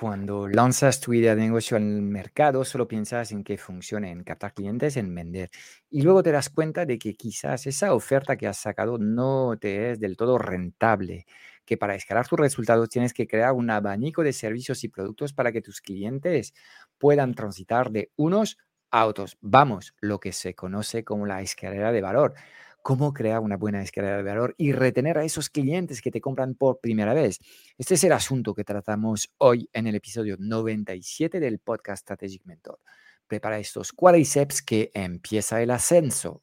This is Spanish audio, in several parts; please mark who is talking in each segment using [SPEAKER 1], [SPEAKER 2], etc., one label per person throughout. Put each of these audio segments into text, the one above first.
[SPEAKER 1] Cuando lanzas tu idea de negocio al mercado, solo piensas en que funcione, en captar clientes, en vender. Y luego te das cuenta de que quizás esa oferta que has sacado no te es del todo rentable, que para escalar tus resultados tienes que crear un abanico de servicios y productos para que tus clientes puedan transitar de unos a otros. Vamos, lo que se conoce como la escalera de valor cómo crear una buena escalera de valor y retener a esos clientes que te compran por primera vez. Este es el asunto que tratamos hoy en el episodio 97 del podcast Strategic Mentor. Prepara estos cuádriceps que empieza el ascenso.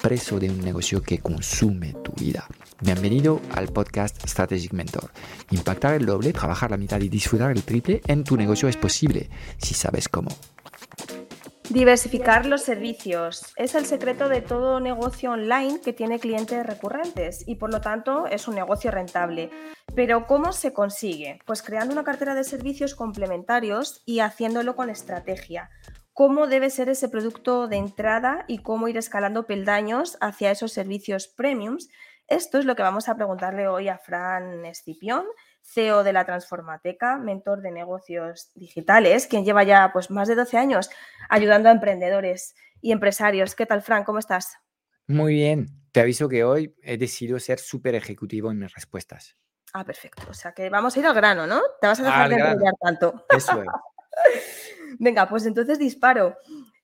[SPEAKER 1] preso de un negocio que consume tu vida. Bienvenido al podcast Strategic Mentor. Impactar el doble, trabajar la mitad y disfrutar el triple en tu negocio es posible si sabes cómo.
[SPEAKER 2] Diversificar los servicios es el secreto de todo negocio online que tiene clientes recurrentes y por lo tanto es un negocio rentable. Pero ¿cómo se consigue? Pues creando una cartera de servicios complementarios y haciéndolo con estrategia cómo debe ser ese producto de entrada y cómo ir escalando peldaños hacia esos servicios premiums. Esto es lo que vamos a preguntarle hoy a Fran Escipión, CEO de la Transformateca, mentor de negocios digitales, quien lleva ya pues, más de 12 años ayudando a emprendedores y empresarios. ¿Qué tal, Fran? ¿Cómo estás?
[SPEAKER 1] Muy bien. Te aviso que hoy he decidido ser súper ejecutivo en mis respuestas.
[SPEAKER 2] Ah, perfecto. O sea que vamos a ir al grano, ¿no? Te vas a dejar de enrollar tanto.
[SPEAKER 1] Eso es.
[SPEAKER 2] Venga, pues entonces disparo.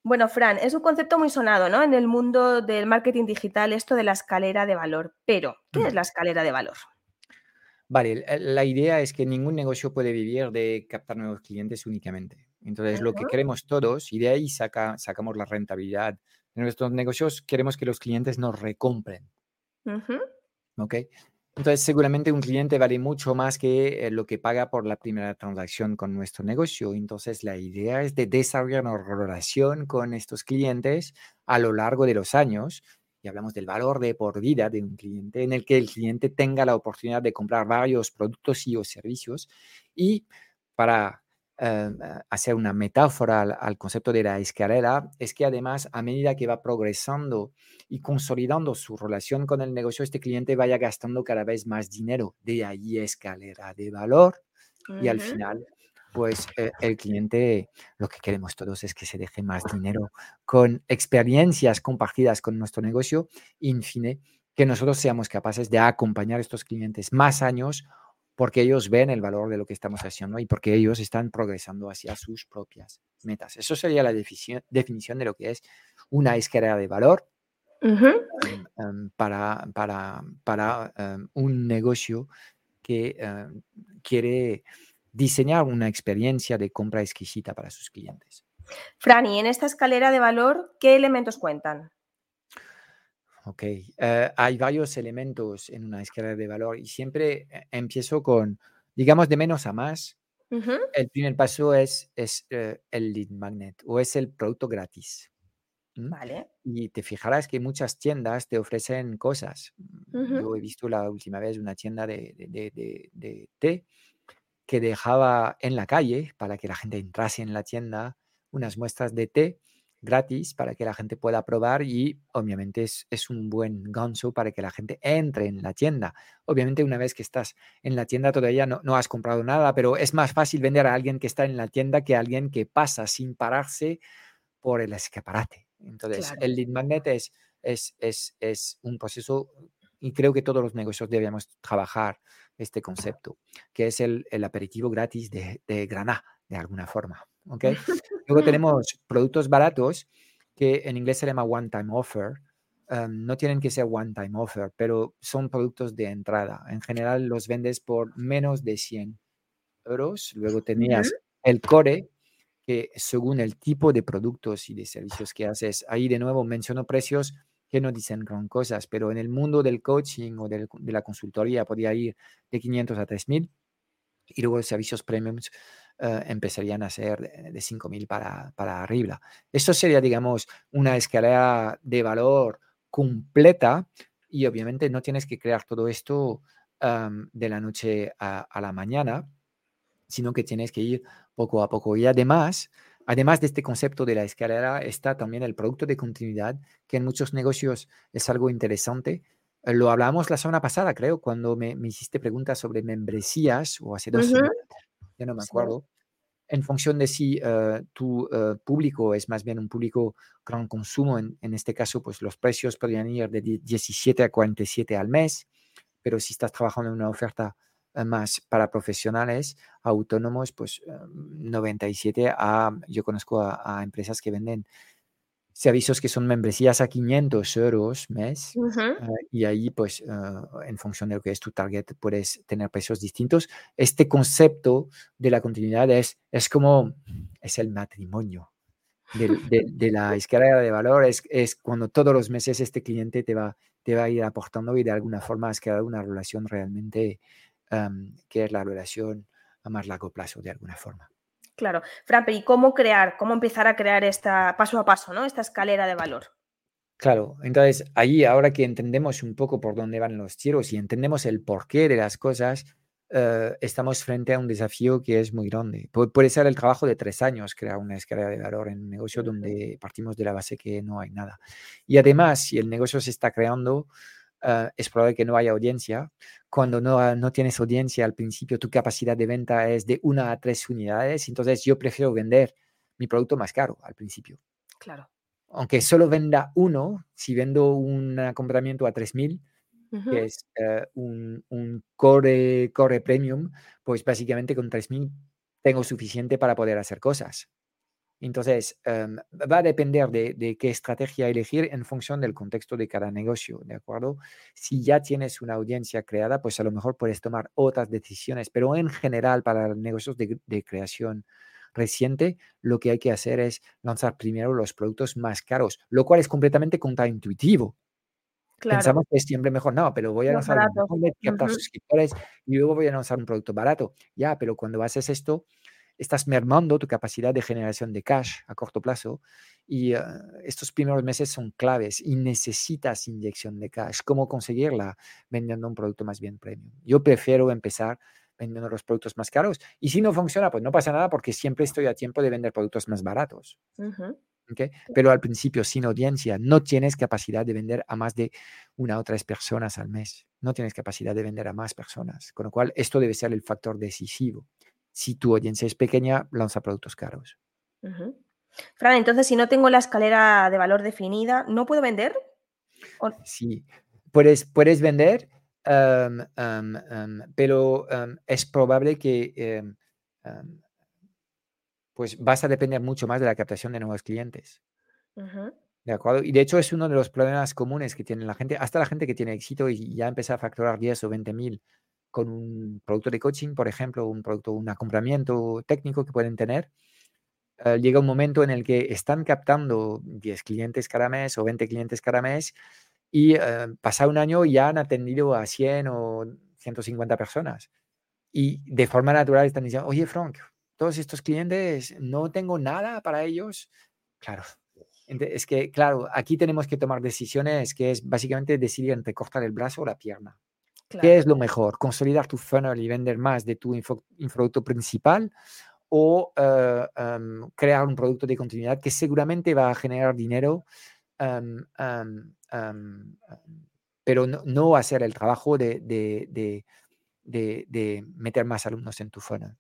[SPEAKER 2] Bueno, Fran, es un concepto muy sonado, ¿no? En el mundo del marketing digital, esto de la escalera de valor. Pero, ¿qué es la escalera de valor?
[SPEAKER 1] Vale, la idea es que ningún negocio puede vivir de captar nuevos clientes únicamente. Entonces, lo que queremos todos, y de ahí saca, sacamos la rentabilidad de nuestros negocios, queremos que los clientes nos recompren. ¿Ok? Entonces, seguramente un cliente vale mucho más que eh, lo que paga por la primera transacción con nuestro negocio. Entonces, la idea es de desarrollar una relación con estos clientes a lo largo de los años. Y hablamos del valor de por vida de un cliente, en el que el cliente tenga la oportunidad de comprar varios productos y o servicios. Y para eh, hacer una metáfora al, concepto de la escalera, es que además a medida que va progresando y consolidando su relación con el negocio, este cliente vaya gastando cada vez más dinero. De ahí escalera de valor y al final, pues eh, el cliente, lo que queremos todos es que se deje más dinero con experiencias compartidas con nuestro negocio y, en fin, que nosotros seamos capaces de acompañar a estos clientes más años porque ellos ven el valor de lo que estamos haciendo y porque ellos están progresando hacia sus propias metas. Eso sería la definición de lo que es una escalera de valor em, em, para, para, para em, un negocio que quiere diseñar una experiencia de compra exquisita para sus clientes.
[SPEAKER 2] Franny, en esta escalera de valor, ¿qué elementos cuentan?
[SPEAKER 1] Ok, eh, hay varios elementos en una escala de valor y siempre eh, empiezo con, digamos, de menos a más. El primer paso es, es eh, el lead magnet o es el producto gratis.
[SPEAKER 2] Vale.
[SPEAKER 1] Y te fijarás que muchas tiendas te ofrecen cosas. Yo he visto la última vez una tienda de, de, de té que dejaba en la calle para que la gente entrase en la tienda unas muestras de té gratis para que la gente pueda probar y obviamente es, un buen gancho para que la gente entre en la tienda. Obviamente una vez que estás en la tienda todavía no, no has comprado nada, pero es más fácil vender a alguien que está en la tienda que a alguien que pasa sin pararse por el escaparate. Entonces, el lead magnet es, es, es, un proceso y creo que todos los negocios debemos trabajar este concepto, que es el, aperitivo gratis de, de Granada, de alguna forma. ¿Okay? Luego tenemos productos baratos que en inglés se llama one time offer. Em, no tienen que ser one time offer, pero son productos de entrada. En general los vendes por menos de 100 euros. Luego tenías el core, que según el tipo de productos y de servicios que haces, ahí de nuevo menciono precios que no dicen gran cosas, pero en el mundo del coaching o de la consultoría podía ir de 500 a 3000 y luego los servicios premiums eh, empezarían a ser de, de 5.000 para, para arriba. Eso sería, digamos, una escalera de valor completa y obviamente no tienes que crear todo esto de la noche a, la mañana, sino que tienes que ir poco a poco. Y además, además de este concepto de la escalera, está también el producto de continuidad, que en muchos negocios es algo interesante. Lo hablamos la semana pasada, creo, cuando me, hiciste preguntas sobre membresías, o hace dos semanas, ya no me acuerdo. En función de si eh, tu eh, público es más bien un público gran consumo, en, en, este caso, pues los precios podrían ir de 17 a 47 al mes pero si estás trabajando en una oferta eh, más para profesionales autónomos, pues 97 em, a, yo conozco a, empresas que venden servicios que son membresías a 500 euros mes eh, y ahí pues eh, en función de lo que es tu target puedes tener precios distintos. Este concepto de la continuidad es, es como, es el matrimonio. De, la escalera de valor es, es cuando todos los meses este cliente te va, te va a ir aportando y de alguna forma has creado una relación realmente que es la relación a más largo plazo de alguna forma.
[SPEAKER 2] Claro. Fran, ¿y cómo crear, cómo empezar a crear esta paso a paso, ¿no? Esta escalera de valor.
[SPEAKER 1] Claro, entonces ahí ahora que entendemos un poco por dónde van los tiros y entendemos el porqué de las cosas, eh, estamos frente a un desafío que es muy grande. puede ser el trabajo de tres años crear una escala de valor en un negocio donde partimos de la base que no hay nada. Y además, si el negocio se está creando, eh, es probable que no haya audiencia. Cuando no, no tienes audiencia al principio, tu capacidad de venta es de una a tres unidades. Entonces, yo prefiero vender mi producto más caro al principio.
[SPEAKER 2] Claro.
[SPEAKER 1] Aunque solo venda uno, si vendo un compramiento a 3000, que es eh, un, core, core premium, pues básicamente con 3.000 tengo suficiente para poder hacer cosas. Entonces, em, va a depender de, qué estrategia elegir en función del contexto de cada negocio, ¿de acuerdo? Si ya tienes una audiencia creada, pues a lo mejor puedes tomar otras decisiones, pero en general para negocios de, de creación reciente, lo que hay que hacer es lanzar primero los productos más caros, lo cual es completamente contraintuitivo, Pensamos que es siempre mejor, no, pero voy a lanzar un suscriptores y luego voy a lanzar un producto barato. Ya, pero cuando haces esto, estás mermando tu capacidad de generación de cash a corto plazo y eh, estos primeros meses son claves y necesitas inyección de cash. ¿Cómo conseguirla? Vendiendo un producto más bien premium. Yo prefiero empezar vendiendo los productos más caros y si no funciona, pues no pasa nada porque siempre estoy a tiempo de vender productos más baratos. Pero al principio, sin audiencia, no tienes capacidad de vender a más de una o tres personas al mes. No tienes capacidad de vender a más personas. Con lo cual, esto debe ser el factor decisivo. Si tu audiencia es pequeña, lanza productos caros.
[SPEAKER 2] Fran, entonces, si no tengo la escalera de valor definida, ¿no puedo vender?
[SPEAKER 1] Sí, puedes, puedes vender, pero es probable que pues vas a depender mucho más de la captación de nuevos clientes. ¿De acuerdo? Y de hecho es uno de los problemas comunes que tiene la gente, hasta la gente que tiene éxito y ya empieza a facturar 10 o 20 mil con un producto de coaching, por ejemplo, un producto, un acomplamiento técnico que pueden tener. Eh, llega un momento en el que están captando 10 clientes cada mes o 20 clientes cada mes y eh, pasa un año ya han atendido a 100 o 150 personas. Y de forma natural están diciendo, oye, Frank, todos estos clientes, no tengo nada para ellos. Claro, es que, claro, aquí tenemos que tomar decisiones que es básicamente decidir entre cortar el brazo o la pierna. ¿Qué es lo mejor? ¿Consolidar tu funnel y vender más de tu producto principal? ¿O eh, em, crear un producto de continuidad que seguramente va a generar dinero, em, em, pero no, no, hacer el trabajo de, de, de meter más alumnos en tu funnel?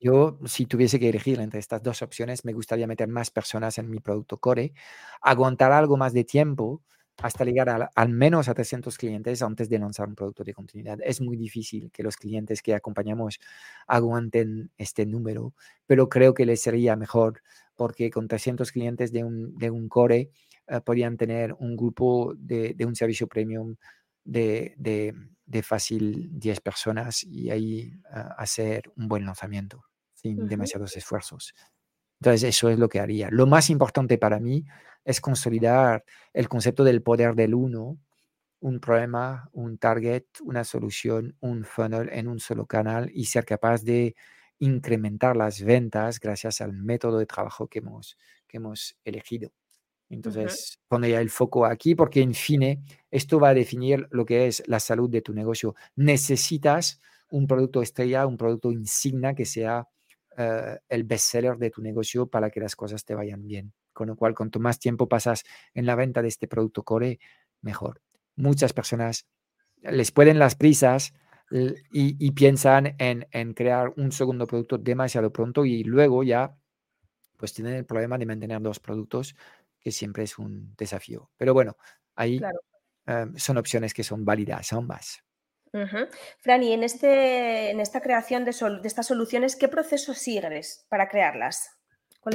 [SPEAKER 1] Yo, si tuviese que elegir entre estas dos opciones, me gustaría meter más personas en mi producto core, aguantar algo más de tiempo hasta llegar al menos a 300 clientes antes de lanzar un producto de continuidad. Es muy difícil que los clientes que acompañamos aguanten este número, pero creo que les sería mejor porque con 300 clientes de un, de un core eh, podrían tener un grupo de, de un servicio premium de, de, fácil 10 personas y ahí ah, hacer un buen lanzamiento sin demasiados esfuerzos. Entonces, eso es lo que haría. Lo más importante para mí es consolidar el concepto del poder del uno, un problema, un target, una solución, un funnel en un solo canal y ser capaz de incrementar las ventas gracias al método de trabajo que hemos, que hemos elegido. Entonces, pone ya el foco aquí porque, en fin, esto va a definir lo que es la salud de tu negocio. Necesitas un producto estrella, un producto insignia que sea uh, el bestseller de tu negocio para que las cosas te vayan bien. Con lo cual, cuanto más tiempo pasas en la venta de este producto core, mejor. Muchas personas les pueden las prisas y, y piensan en, en, crear un segundo producto demasiado pronto y luego ya pues tienen el problema de mantener dos productos, que siempre es un desafío. Pero bueno, ahí uh, son opciones que son válidas ambas.
[SPEAKER 2] Uh Fran, y en, este, en esta creación de, sol, de, estas soluciones, ¿qué proceso sigues para crearlas?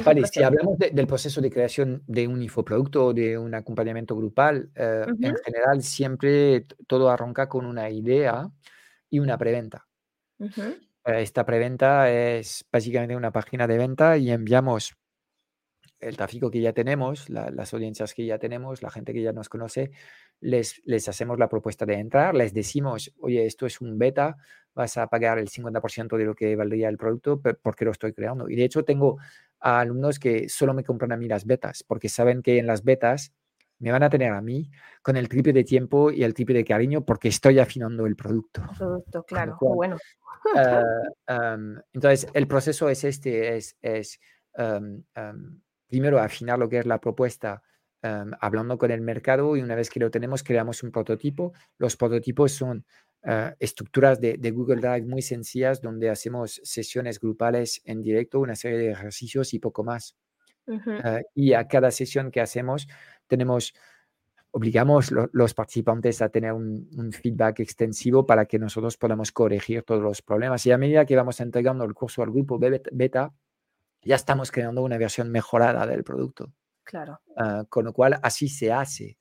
[SPEAKER 1] Vale, si hablamos de, del proceso de creación de un infoproducto o de un acompañamiento grupal, uh -huh. en general siempre todo arranca con una idea y una preventa. -huh. Esta preventa es básicamente una página de venta y enviamos el tráfico que ya tenemos, la, las audiencias que ya tenemos, la gente que ya nos conoce, les, les hacemos la propuesta de entrar, les decimos, oye, esto es un beta, vas a pagar el 50% de lo que valdría el producto porque lo estoy creando. Y de hecho tengo a alumnos que solo me compran a mí las betas, porque saben que en las betas me van a tener a mí con el triple de tiempo y el triple de cariño porque estoy afinando el producto.
[SPEAKER 2] Producto, claro, cual, bueno.
[SPEAKER 1] Uh, um, entonces, el proceso es este, es, es um, um, primero afinar lo que es la propuesta um, hablando con el mercado y una vez que lo tenemos creamos un prototipo. Los prototipos son uh, estructuras de, de, Google Drive muy sencillas donde hacemos sesiones grupales en directo, una serie de ejercicios y poco más. Uh -huh. uh, y a cada sesión que hacemos tenemos obligamos lo, los participantes a tener un, un, feedback extensivo para que nosotros podamos corregir todos los problemas. Y a medida que vamos entregando el curso al grupo beta, ya estamos creando una versión mejorada del producto.
[SPEAKER 2] Claro.
[SPEAKER 1] Uh, con lo cual, así se hace.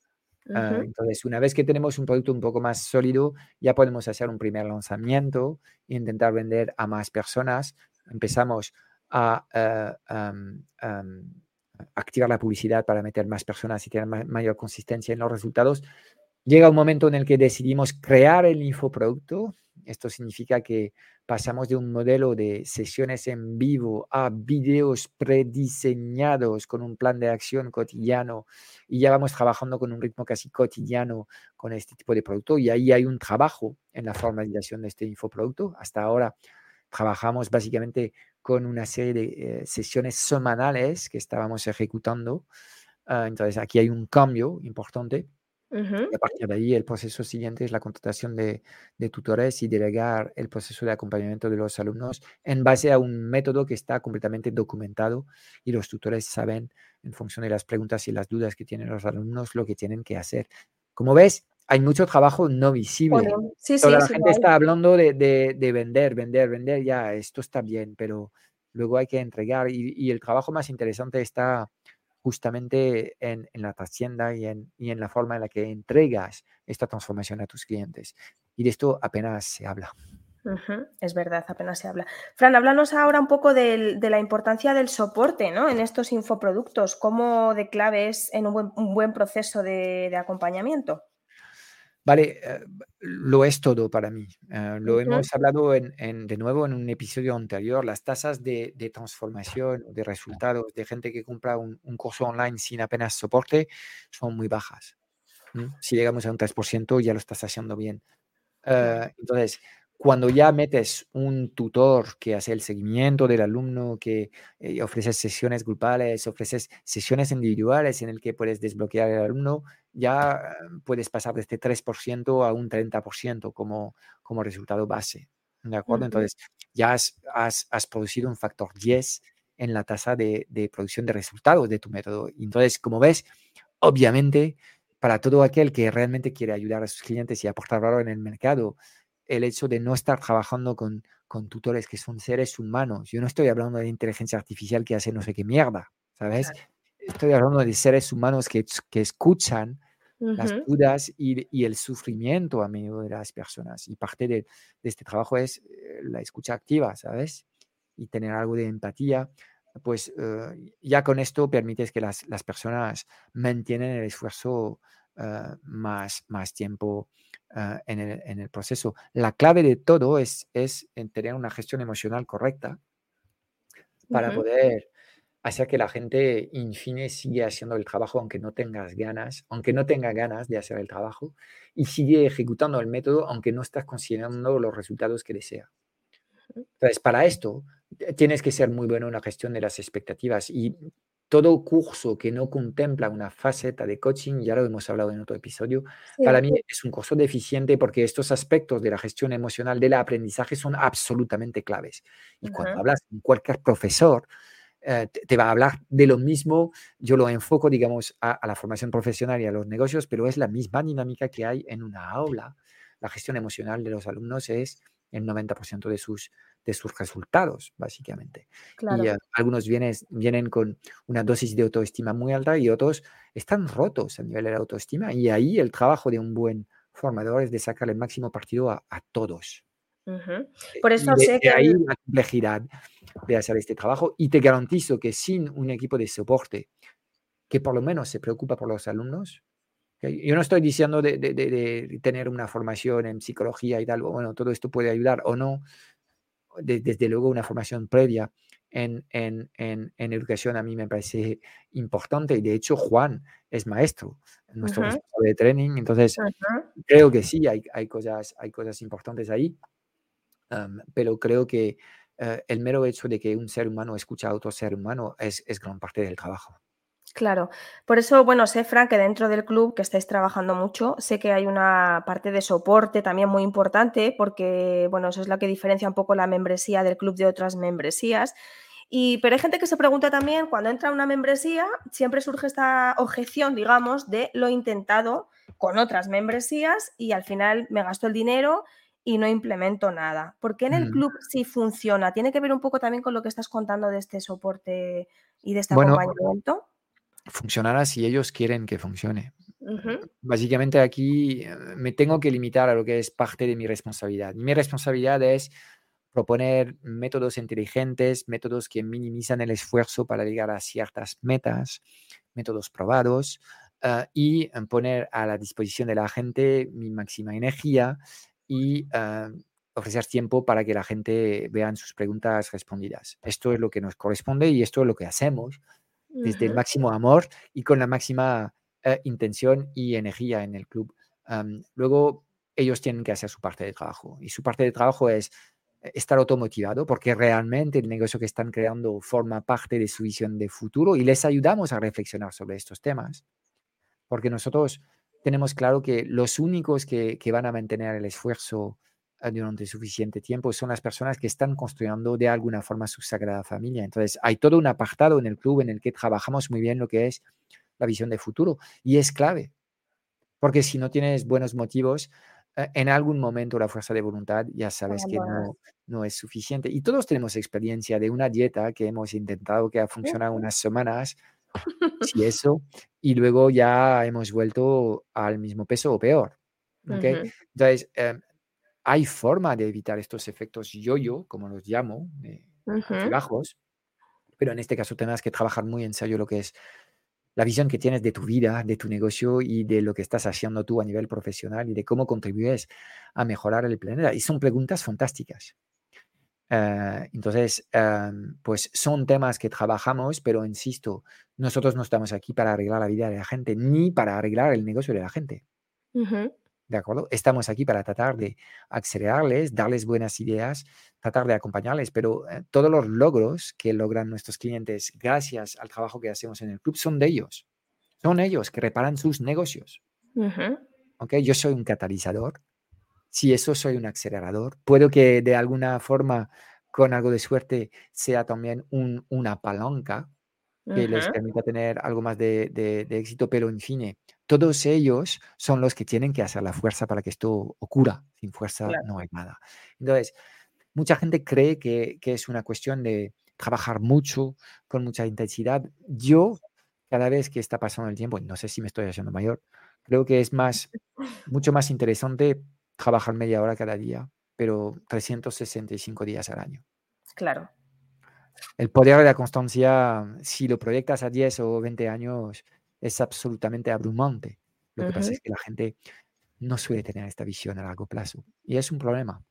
[SPEAKER 1] Uh, uh -huh. Entonces, una vez que tenemos un producto un poco más sólido, ya podemos hacer un primer lanzamiento e intentar vender a más personas. Empezamos a um, um, activar la publicidad para meter más personas y tener ma mayor consistencia en los resultados. Llega un momento en el que decidimos crear el infoproducto. Esto significa que pasamos de un modelo de sesiones en vivo a videos prediseñados con un plan de acción cotidiano y ya vamos trabajando con un ritmo casi cotidiano con este tipo de producto y ahí hay un trabajo en la formalización de este infoproducto. Hasta ahora trabajamos básicamente con una serie de eh, sesiones semanales que estábamos ejecutando. Uh, entonces aquí hay un cambio importante Uh -huh. Y a partir de ahí, el proceso siguiente es la contratación de, de, tutores y delegar el proceso de acompañamiento de los alumnos en base a un método que está completamente documentado y los tutores saben, en función de las preguntas y las dudas que tienen los alumnos, lo que tienen que hacer. Como ves, hay mucho trabajo no visible.
[SPEAKER 2] Bueno, sí,
[SPEAKER 1] Toda
[SPEAKER 2] sí,
[SPEAKER 1] la
[SPEAKER 2] sí,
[SPEAKER 1] gente está hablando de, de, de, vender, vender, vender, ya, esto está bien, pero luego hay que entregar y, y el trabajo más interesante está justamente en, en la trascienda y en, y en la forma en la que entregas esta transformación a tus clientes. Y de esto apenas se habla.
[SPEAKER 2] Es verdad, apenas se habla. Fran, háblanos ahora un poco de, la importancia del soporte ¿no? en estos infoproductos, cómo de clave es en un buen, un buen proceso de acompañamiento.
[SPEAKER 1] Vale, uh, lo es todo para mí. Uh, lo uh -huh. hemos hablado en, en, de nuevo en un episodio anterior. Las tasas de, de transformación, de resultados de gente que compra un, un, curso online sin apenas soporte son muy bajas. ¿Mm? Si llegamos a un 3%, ya lo estás haciendo bien. entonces, cuando ya metes un tutor que hace el seguimiento del alumno, que eh, ofreces sesiones grupales, ofreces sesiones individuales en el que puedes desbloquear al alumno, ya puedes pasar de este 3% a un 30% como, como resultado base. ¿De acuerdo? Entonces, ya has, has, has, producido un factor 10 en la tasa de, de producción de resultados de tu método. Entonces, como ves, obviamente, para todo aquel que realmente quiere ayudar a sus clientes y aportar valor en el mercado, el hecho de no estar trabajando con, con, tutores que son seres humanos. Yo no estoy hablando de inteligencia artificial que hace no sé qué mierda, ¿sabes? Claro. Estoy hablando de seres humanos que, que escuchan las dudas y, el sufrimiento a medio de las personas. Y parte de, este trabajo es eh, la escucha activa, ¿sabes? Y tener algo de empatía. Pues eh, ya con esto permites que las, personas mantienen el esfuerzo eh, más, más tiempo en, el, proceso. La clave de todo es, es tener una gestión emocional correcta para poder hacer que la gente, in fine, siga haciendo el trabajo aunque no tengas ganas, aunque no tenga ganas de hacer el trabajo, y sigue ejecutando el método aunque no estás consiguiendo los resultados que desea. Entonces, para esto, tienes que ser muy bueno en la gestión de las expectativas y todo curso que no contempla una faceta de coaching, ya lo hemos hablado en otro episodio, para mí es un curso deficiente porque estos aspectos de la gestión emocional del aprendizaje son absolutamente claves. Y cuando hablas con cualquier profesor, eh, te, va a hablar de lo mismo. Yo lo enfoco, digamos, a, la formación profesional y a los negocios, pero es la misma dinámica que hay en una aula. La gestión emocional de los alumnos es el 90% de sus, de sus resultados, básicamente. Y eh, algunos vienen, vienen con una dosis de autoestima muy alta y otros están rotos a nivel de la autoestima. Y ahí el trabajo de un buen formador es de sacar el máximo partido a, todos.
[SPEAKER 2] Por eso sé que...
[SPEAKER 1] ahí la complejidad de hacer este trabajo y te garantizo que sin un equipo de soporte que por lo menos se preocupa por los alumnos, yo no estoy diciendo de, tener una formación en psicología y tal, bueno, todo esto puede ayudar o no, desde luego una formación previa en, en, en, educación a mí me parece importante. Y de hecho Juan es maestro, nuestro uh de training, entonces creo que sí, hay, hay, cosas, hay cosas importantes ahí, pero creo que eh, el mero hecho de que un ser humano escucha a otro ser humano es, gran parte del trabajo.
[SPEAKER 2] Claro, por eso, bueno, sé, Frank, que dentro del club que estáis trabajando mucho, sé que hay una parte de soporte también muy importante, porque, bueno, eso es lo que diferencia un poco la membresía del club de otras membresías. Y, pero hay gente que se pregunta también, cuando entra una membresía, siempre surge esta objeción, digamos, de lo intentado con otras membresías y al final me gasto el dinero y no implemento nada. ¿Por qué en el mm. club sí funciona? ¿Tiene que ver un poco también con lo que estás contando de este soporte y de este acompañamiento?
[SPEAKER 1] Funcionará si ellos quieren que funcione. Básicamente aquí eh, me tengo que limitar a lo que es parte de mi responsabilidad. Mi responsabilidad es proponer métodos inteligentes, métodos que minimizan el esfuerzo para llegar a ciertas metas, métodos probados, eh, y poner a la disposición de la gente mi máxima energía y ah, ofrecer tiempo para que la gente vean sus preguntas respondidas. Esto es lo que nos corresponde y esto es lo que hacemos desde el máximo amor y con la máxima eh, intención y energía en el club. luego, ellos tienen que hacer su parte de trabajo y su parte de trabajo es eh, estar automotivado porque realmente el negocio que están creando forma parte de su visión de futuro y les ayudamos a reflexionar sobre estos temas. Porque nosotros tenemos claro que los únicos que, van a mantener el esfuerzo durante suficiente tiempo son las personas que están construyendo de alguna forma su sagrada familia. Entonces, hay todo un apartado en el club en el que trabajamos muy bien lo que es la visión de futuro y es clave, porque si no tienes buenos motivos, eh, en algún momento la fuerza de voluntad ya sabes que no, no es suficiente. Y todos tenemos experiencia de una dieta que hemos intentado que ha funcionado unas semanas si eso, y luego ya hemos vuelto al mismo peso o peor. Entonces, em, hay forma de evitar estos efectos yo-yo, como los llamo, bajos, pero en este caso tendrás que trabajar muy en serio lo que es la visión que tienes de tu vida, de tu negocio y de lo que estás haciendo tú a nivel profesional y de cómo contribuyes a mejorar el planeta. Y son preguntas fantásticas. Eh, entonces, em, pues son temas que trabajamos, pero insisto, nosotros no estamos aquí para arreglar la vida de la gente, ni para arreglar el negocio de la gente. ¿De acuerdo? Estamos aquí para tratar de acelerarles, darles buenas ideas, tratar de acompañarles, pero eh, todos los logros que logran nuestros clientes gracias al trabajo que hacemos en el club son de ellos. Son ellos que reparan sus negocios. Yo soy un catalizador, si eso soy un acelerador, puedo que de alguna forma, con algo de suerte, sea también una palanca que les permita tener algo más de, éxito, pero en fin, todos ellos son los que tienen que hacer la fuerza para que esto ocurra. Sin fuerza no hay nada. Entonces, mucha gente cree que, que es una cuestión de trabajar mucho, con mucha intensidad. Yo, cada vez que está pasando el tiempo, no sé si me estoy haciendo mayor, Creo que es más, mucho más interesante trabajar media hora cada día, pero 365 días al año.
[SPEAKER 2] Claro.
[SPEAKER 1] El poder de la constancia, si lo proyectas a 10 o 20 años, es absolutamente abrumante. Lo que pasa es que la gente no suele tener esta visión a largo plazo y es un problema.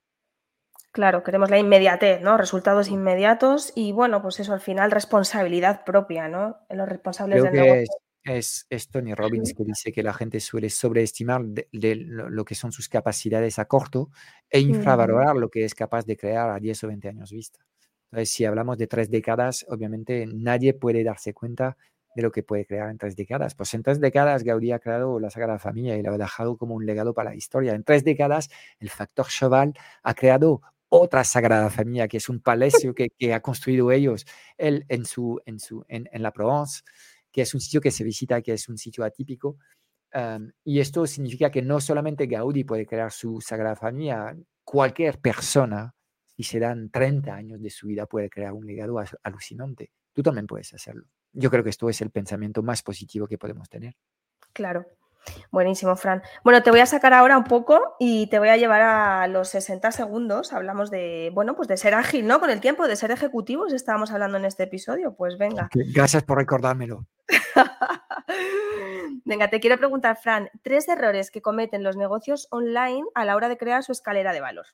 [SPEAKER 2] Claro, queremos la inmediatez, ¿no? Resultados inmediatos y bueno, pues eso al final responsabilidad propia, ¿no? En los responsables del negocio.
[SPEAKER 1] Es, es, Tony Robbins que dice que la gente suele sobreestimar lo, que son sus capacidades a corto e infravalorar lo que es capaz de crear a 10 o 20 años vista. Entonces, si hablamos de tres décadas, obviamente nadie puede darse cuenta de lo que puede crear en tres décadas. Pues en tres décadas Gaudí ha creado la Sagrada Familia y la ha dejado como un legado para la historia. En tres décadas el factor Cheval ha creado otra Sagrada Familia, que es un palacio que, que ha construido ellos él, en, su, en, su, en, en, la Provence, que es un sitio que se visita, que es un sitio atípico. y esto significa que no solamente Gaudí puede crear su Sagrada Familia, cualquier persona, si se dan 30 años de su vida, puede crear un legado alucinante. Tú también puedes hacerlo. Yo creo que esto es el pensamiento más positivo que podemos tener.
[SPEAKER 2] Claro. Buenísimo, Fran. Bueno, te voy a sacar ahora un poco y te voy a llevar a los 60 segundos. Hablamos de, bueno, pues de ser ágil, ¿no? Con el tiempo, de ser ejecutivos, estábamos hablando en este episodio. Pues venga.
[SPEAKER 1] Gracias por recordármelo.
[SPEAKER 2] venga, te quiero preguntar, Fran, tres errores que cometen los negocios online a la hora de crear su escalera de valor.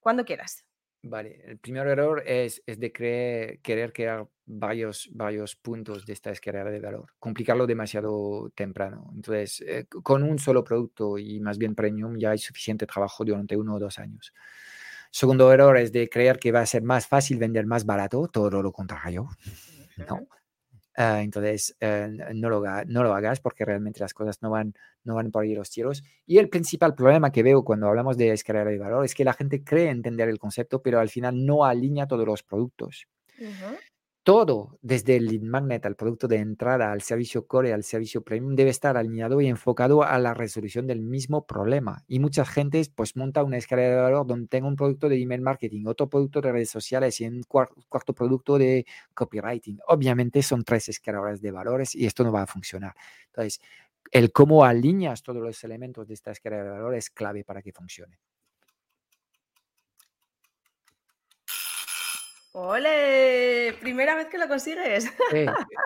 [SPEAKER 2] Cuando quieras.
[SPEAKER 1] Vale, el primer error es, es de querer crear varios, varios puntos de esta escalera de valor, complicarlo demasiado temprano. Entonces, eh, con un solo producto y más bien premium ya hay suficiente trabajo durante uno o dos años. Segundo error es de creer que va a ser más fácil vender más barato, todo lo contrario. No, Ah, entonces, eh, no, lo, no lo hagas porque realmente las cosas no van, no van por ahí los tiros. Y el principal problema que veo cuando hablamos de escalera de valor es que la gente cree entender el concepto, pero al final no alinea todos los productos todo, desde el lead magnet al producto de entrada, al servicio core, al servicio premium, debe estar alineado y enfocado a la resolución del mismo problema. Y mucha gente pues monta una escalera de valor donde tenga un producto de email marketing, otro producto de redes sociales y un cuarto, producto de copywriting. Obviamente son tres escaleras de valores y esto no va a funcionar. Entonces, el cómo alineas todos los elementos de esta escalera de valor es clave para que funcione.
[SPEAKER 2] ¡Ole! Primera vez que lo consigues.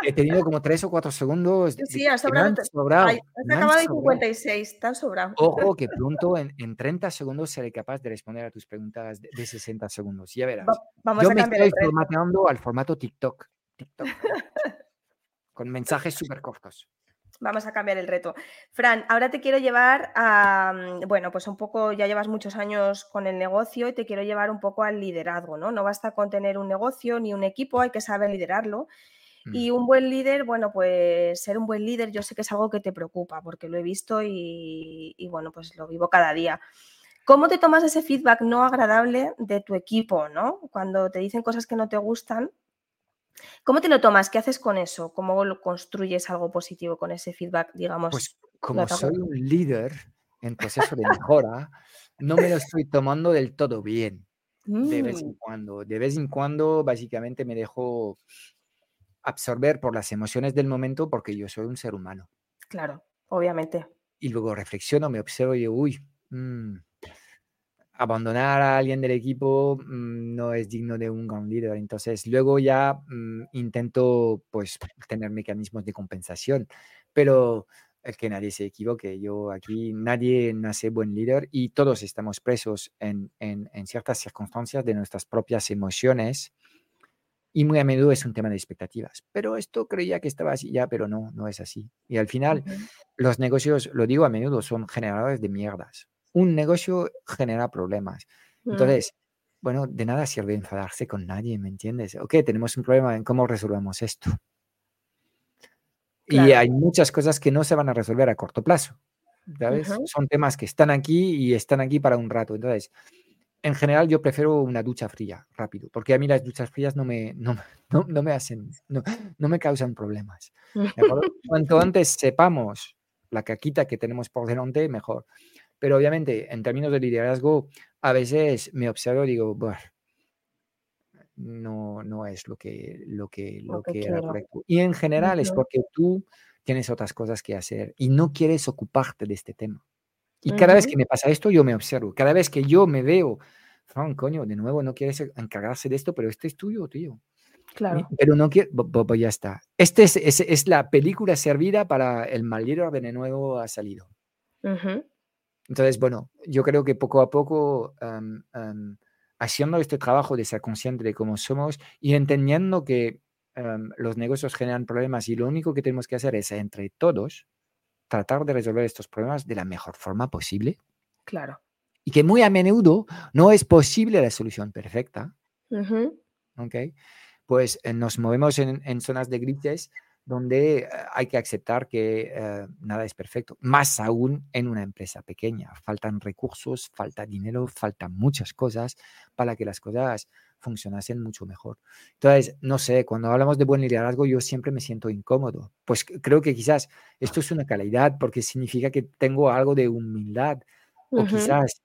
[SPEAKER 1] he tenido como tres o cuatro segundos.
[SPEAKER 2] Sí, has sobrado. sobrado. has acabado en 56, tan sobrado.
[SPEAKER 1] Ojo, que pronto en, en, 30 segundos seré capaz de responder a tus preguntas de, 60 segundos. Ya verás. vamos Yo me estoy formateando al formato TikTok. TikTok. con mensajes súper cortos.
[SPEAKER 2] Vamos a cambiar el reto. Fran, ahora te quiero llevar a, mm, bueno, pues un poco, ya llevas muchos años con el negocio y te quiero llevar un poco al liderazgo, ¿no? No basta con tener un negocio ni un equipo, hay que saber liderarlo. Mm. Y un buen líder, bueno, pues ser un buen líder yo sé que es algo que te preocupa porque lo he visto y, y bueno, pues lo vivo cada día. ¿Cómo te tomas ese feedback no agradable de tu equipo, ¿no? Cuando te dicen cosas que no te gustan, ¿Cómo te lo tomas? ¿Qué haces con eso? ¿Cómo lo construyes algo positivo con ese feedback, digamos?
[SPEAKER 1] Pues como soy un líder en proceso de mejora, no me lo estoy tomando del todo bien. De vez en mm. cuando. De vez en cuando, básicamente, me dejo absorber por las emociones del momento porque yo soy un ser humano.
[SPEAKER 2] Claro, obviamente.
[SPEAKER 1] Y luego reflexiono, me observo y digo, uy, mmm, abandonar a alguien del equipo mm, no es digno de un gran líder. Entonces, luego ya mm, intento pues tener mecanismos de compensación, pero que nadie se equivoque. Yo aquí, nadie nace buen líder y todos estamos presos en, en, en ciertas circunstancias de nuestras propias emociones. Y muy a menudo es un tema de expectativas. Pero esto creía que estaba así ya, pero no, no es así. Y al final, los negocios, lo digo a menudo, son generadores de mierdas un negocio genera problemas. Mm. Entonces, bueno, de nada sirve enfadarse con nadie, ¿me entiendes? Ok, tenemos un problema en cómo resolvemos esto. Y hay muchas cosas que no se van a resolver a corto plazo. ¿Sabes? Son temas que están aquí y están aquí para un rato. Entonces, en general yo prefiero una ducha fría, rápido, porque a mí las duchas frías no me, no, no, me hacen, no, no, me causan problemas. Cuanto antes sepamos la caquita que tenemos por delante, mejor. Pero obviamente, en términos de liderazgo, a veces me observo y digo, no, no es lo que, lo que, lo, que, era correcto. Y en general es porque tú tienes otras cosas que hacer y no quieres ocuparte de este tema. Y cada vez que me pasa esto, yo me observo. Cada vez que yo me veo, Fran, coño, de nuevo no quieres encargarse de esto, pero este es tuyo, tío.
[SPEAKER 2] Claro.
[SPEAKER 1] Pero no quiero, pues ya está. Este es, es, es, la película servida para el mal líder de nuevo ha salido. Entonces, bueno, yo creo que poco a poco, haciendo este trabajo de ser consciente de cómo somos y entendiendo que los negocios generan problemas y lo único que tenemos que hacer es entre todos tratar de resolver estos problemas de la mejor forma posible.
[SPEAKER 2] Claro.
[SPEAKER 1] Y que muy a menudo no es posible la solución perfecta. ¿Ok? Pues eh, nos movemos en, en, zonas de grises donde eh, hay que aceptar que eh, nada es perfecto, más aún en una empresa pequeña. Faltan recursos, falta dinero, faltan muchas cosas para que las cosas funcionasen mucho mejor. Entonces, no sé, cuando hablamos de buen liderazgo yo siempre me siento incómodo. Pues creo que quizás esto es una calidad porque significa que tengo algo de humildad o quizás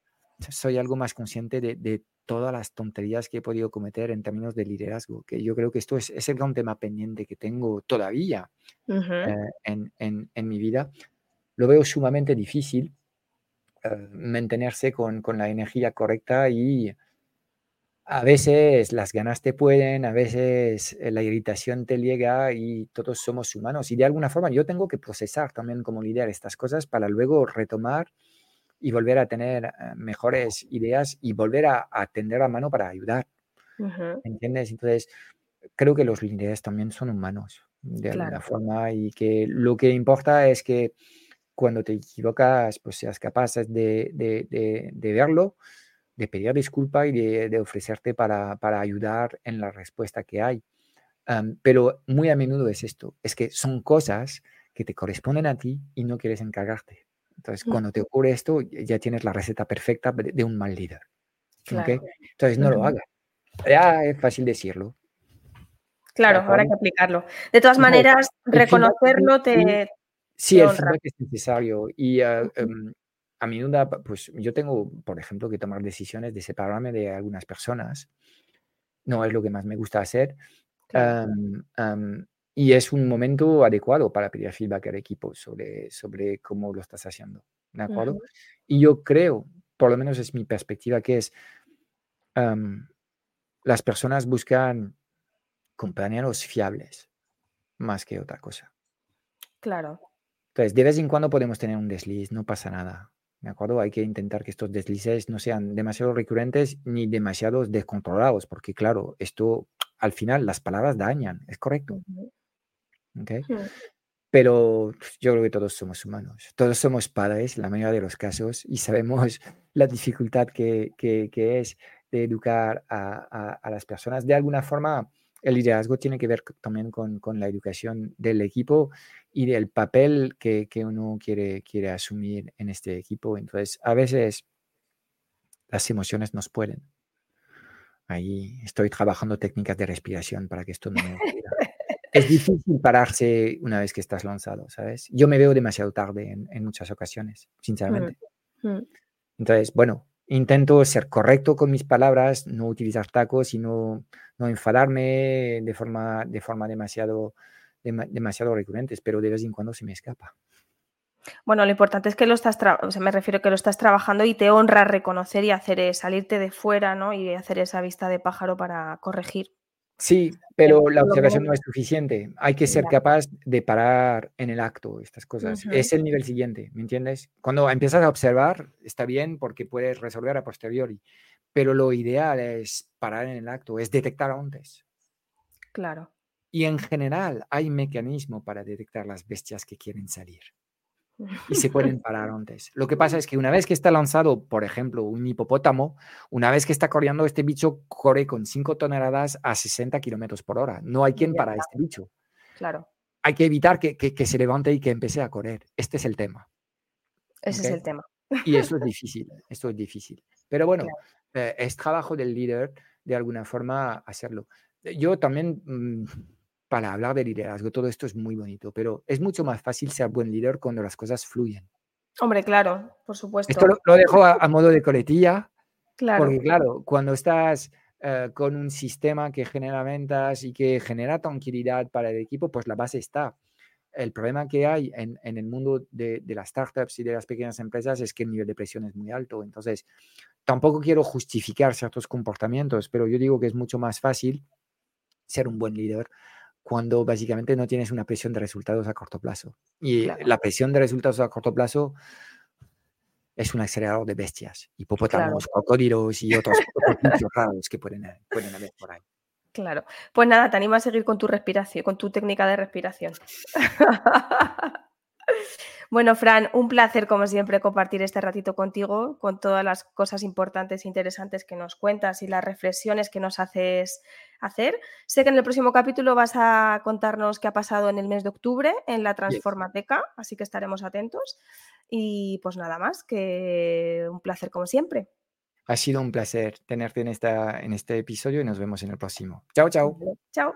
[SPEAKER 1] soy algo más consciente de, de todas las tonterías que he podido cometer en términos de liderazgo, que yo creo que esto es, es el gran tema pendiente que tengo todavía eh, en, en, en, mi vida. Lo veo sumamente difícil uh, mantenerse con, con, la energía correcta y a veces las ganas te pueden, a veces eh, la irritación te llega y todos somos humanos y de alguna forma yo tengo que procesar también como líder estas cosas para luego retomar y volver a tener eh, mejores ideas y volver a, a, tender la mano para ayudar. ¿Entiendes? Entonces, creo que los líderes también son humanos de alguna forma y que lo que importa es que cuando te equivocas, pues seas capaz de, de, de, de verlo, de pedir disculpa y de, ofrecerte para, para, ayudar en la respuesta que hay. pero muy a menudo es esto, es que son cosas que te corresponden a ti y no quieres encargarte. Entonces, cuando te ocurre esto, ya tienes la receta perfecta de un mal líder. Entonces, no lo hagas. Ya es fácil decirlo.
[SPEAKER 2] Claro, habrá que aplicarlo. De todas maneras, reconocerlo te.
[SPEAKER 1] Sí, el feedback es necesario. Y uh, um, a menudo, pues yo tengo, por ejemplo, que tomar decisiones de separarme de algunas personas. No es lo que más me gusta hacer. Claro. Um, um, y es un momento adecuado para pedir feedback al equipo sobre, sobre cómo lo estás haciendo. ¿De acuerdo? Uh -huh. Y yo creo, por lo menos es mi perspectiva, que es um, las personas buscan compañeros fiables más que otra cosa.
[SPEAKER 2] Claro.
[SPEAKER 1] Entonces, de vez en cuando podemos tener un desliz, no pasa nada. ¿De acuerdo? Hay que intentar que estos deslices no sean demasiado recurrentes ni demasiado descontrolados, porque claro, esto al final las palabras dañan, es correcto. Uh -huh. ¿Okay? Sí. Pero yo creo que todos somos humanos, todos somos padres, la mayoría de los casos, y sabemos la dificultad que, que, que es de educar a, a, a, las personas. De alguna forma, el liderazgo tiene que ver también con, con la educación del equipo y del papel que, que, uno quiere, quiere asumir en este equipo. Entonces, a veces las emociones nos pueden. Ahí estoy trabajando técnicas de respiración para que esto no me es difícil pararse una vez que estás lanzado, ¿sabes? Yo me veo demasiado tarde en, en muchas ocasiones, sinceramente. Mm. Mm. Entonces, bueno, intento ser correcto con mis palabras, no utilizar tacos y no, no enfadarme de forma, de forma demasiado, de, demasiado recurrentes, pero de vez en cuando se me escapa.
[SPEAKER 2] Bueno, lo importante es que lo estás, o sea, me refiero que lo estás trabajando y te honra reconocer y hacer salirte de fuera, ¿no? Y hacer esa vista de pájaro para corregir.
[SPEAKER 1] Sí, pero la observación no es suficiente. Hay que ser capaz de parar en el acto estas cosas. Uh -huh. Es el nivel siguiente, ¿me entiendes? Cuando empiezas a observar, está bien porque puedes resolver a posteriori, pero lo ideal es parar en el acto, es detectar antes.
[SPEAKER 2] Claro.
[SPEAKER 1] Y en general hay mecanismo para detectar las bestias que quieren salir y se pueden parar antes. Lo que pasa es que una vez que está lanzado, por ejemplo, un hipopótamo, una vez que está corriendo, este bicho corre con 5 toneladas a 60 kilómetros por hora. No hay quien para este bicho.
[SPEAKER 2] Claro.
[SPEAKER 1] Hay que evitar que, que, que, se levante y que empiece a correr. Este es el tema.
[SPEAKER 2] Ese ¿Okay? es el tema.
[SPEAKER 1] Y eso es difícil, esto es difícil. Pero bueno, claro. eh, es trabajo del líder de alguna forma hacerlo. Yo también mmm, para hablar de liderazgo, todo esto es muy bonito, pero es mucho más fácil ser buen líder cuando las cosas fluyen.
[SPEAKER 2] Hombre, claro, por supuesto.
[SPEAKER 1] Esto lo, lo dejo a, a, modo de coletilla, claro. porque claro, cuando estás eh, con un sistema que genera ventas y que genera tranquilidad para el equipo, pues la base está. El problema que hay en, el mundo de, de, las startups y de las pequeñas empresas es que el nivel de presión es muy alto. Entonces, tampoco quiero justificar ciertos comportamientos, pero yo digo que es mucho más fácil ser un buen líder cuando básicamente no tienes una presión de resultados a corto plazo. Y la presión de resultados a corto plazo es un acelerador de bestias, hipopótamos, cocodrilos y otros, otros raros que pueden, pueden haber por ahí.
[SPEAKER 2] Claro. Pues nada, te animo a seguir con tu respiración, con tu técnica de respiración. Bueno, Fran, un placer como siempre compartir este ratito contigo, con todas las cosas importantes e interesantes que nos cuentas y las reflexiones que nos haces hacer. Sé que en el próximo capítulo vas a contarnos qué ha pasado en el mes de octubre en la Transformateca, así que estaremos atentos. Y pues nada más, que un placer como siempre.
[SPEAKER 1] Ha sido un placer tenerte en, esta, en este episodio y nos vemos en el próximo. Chao, chao.
[SPEAKER 2] Chao.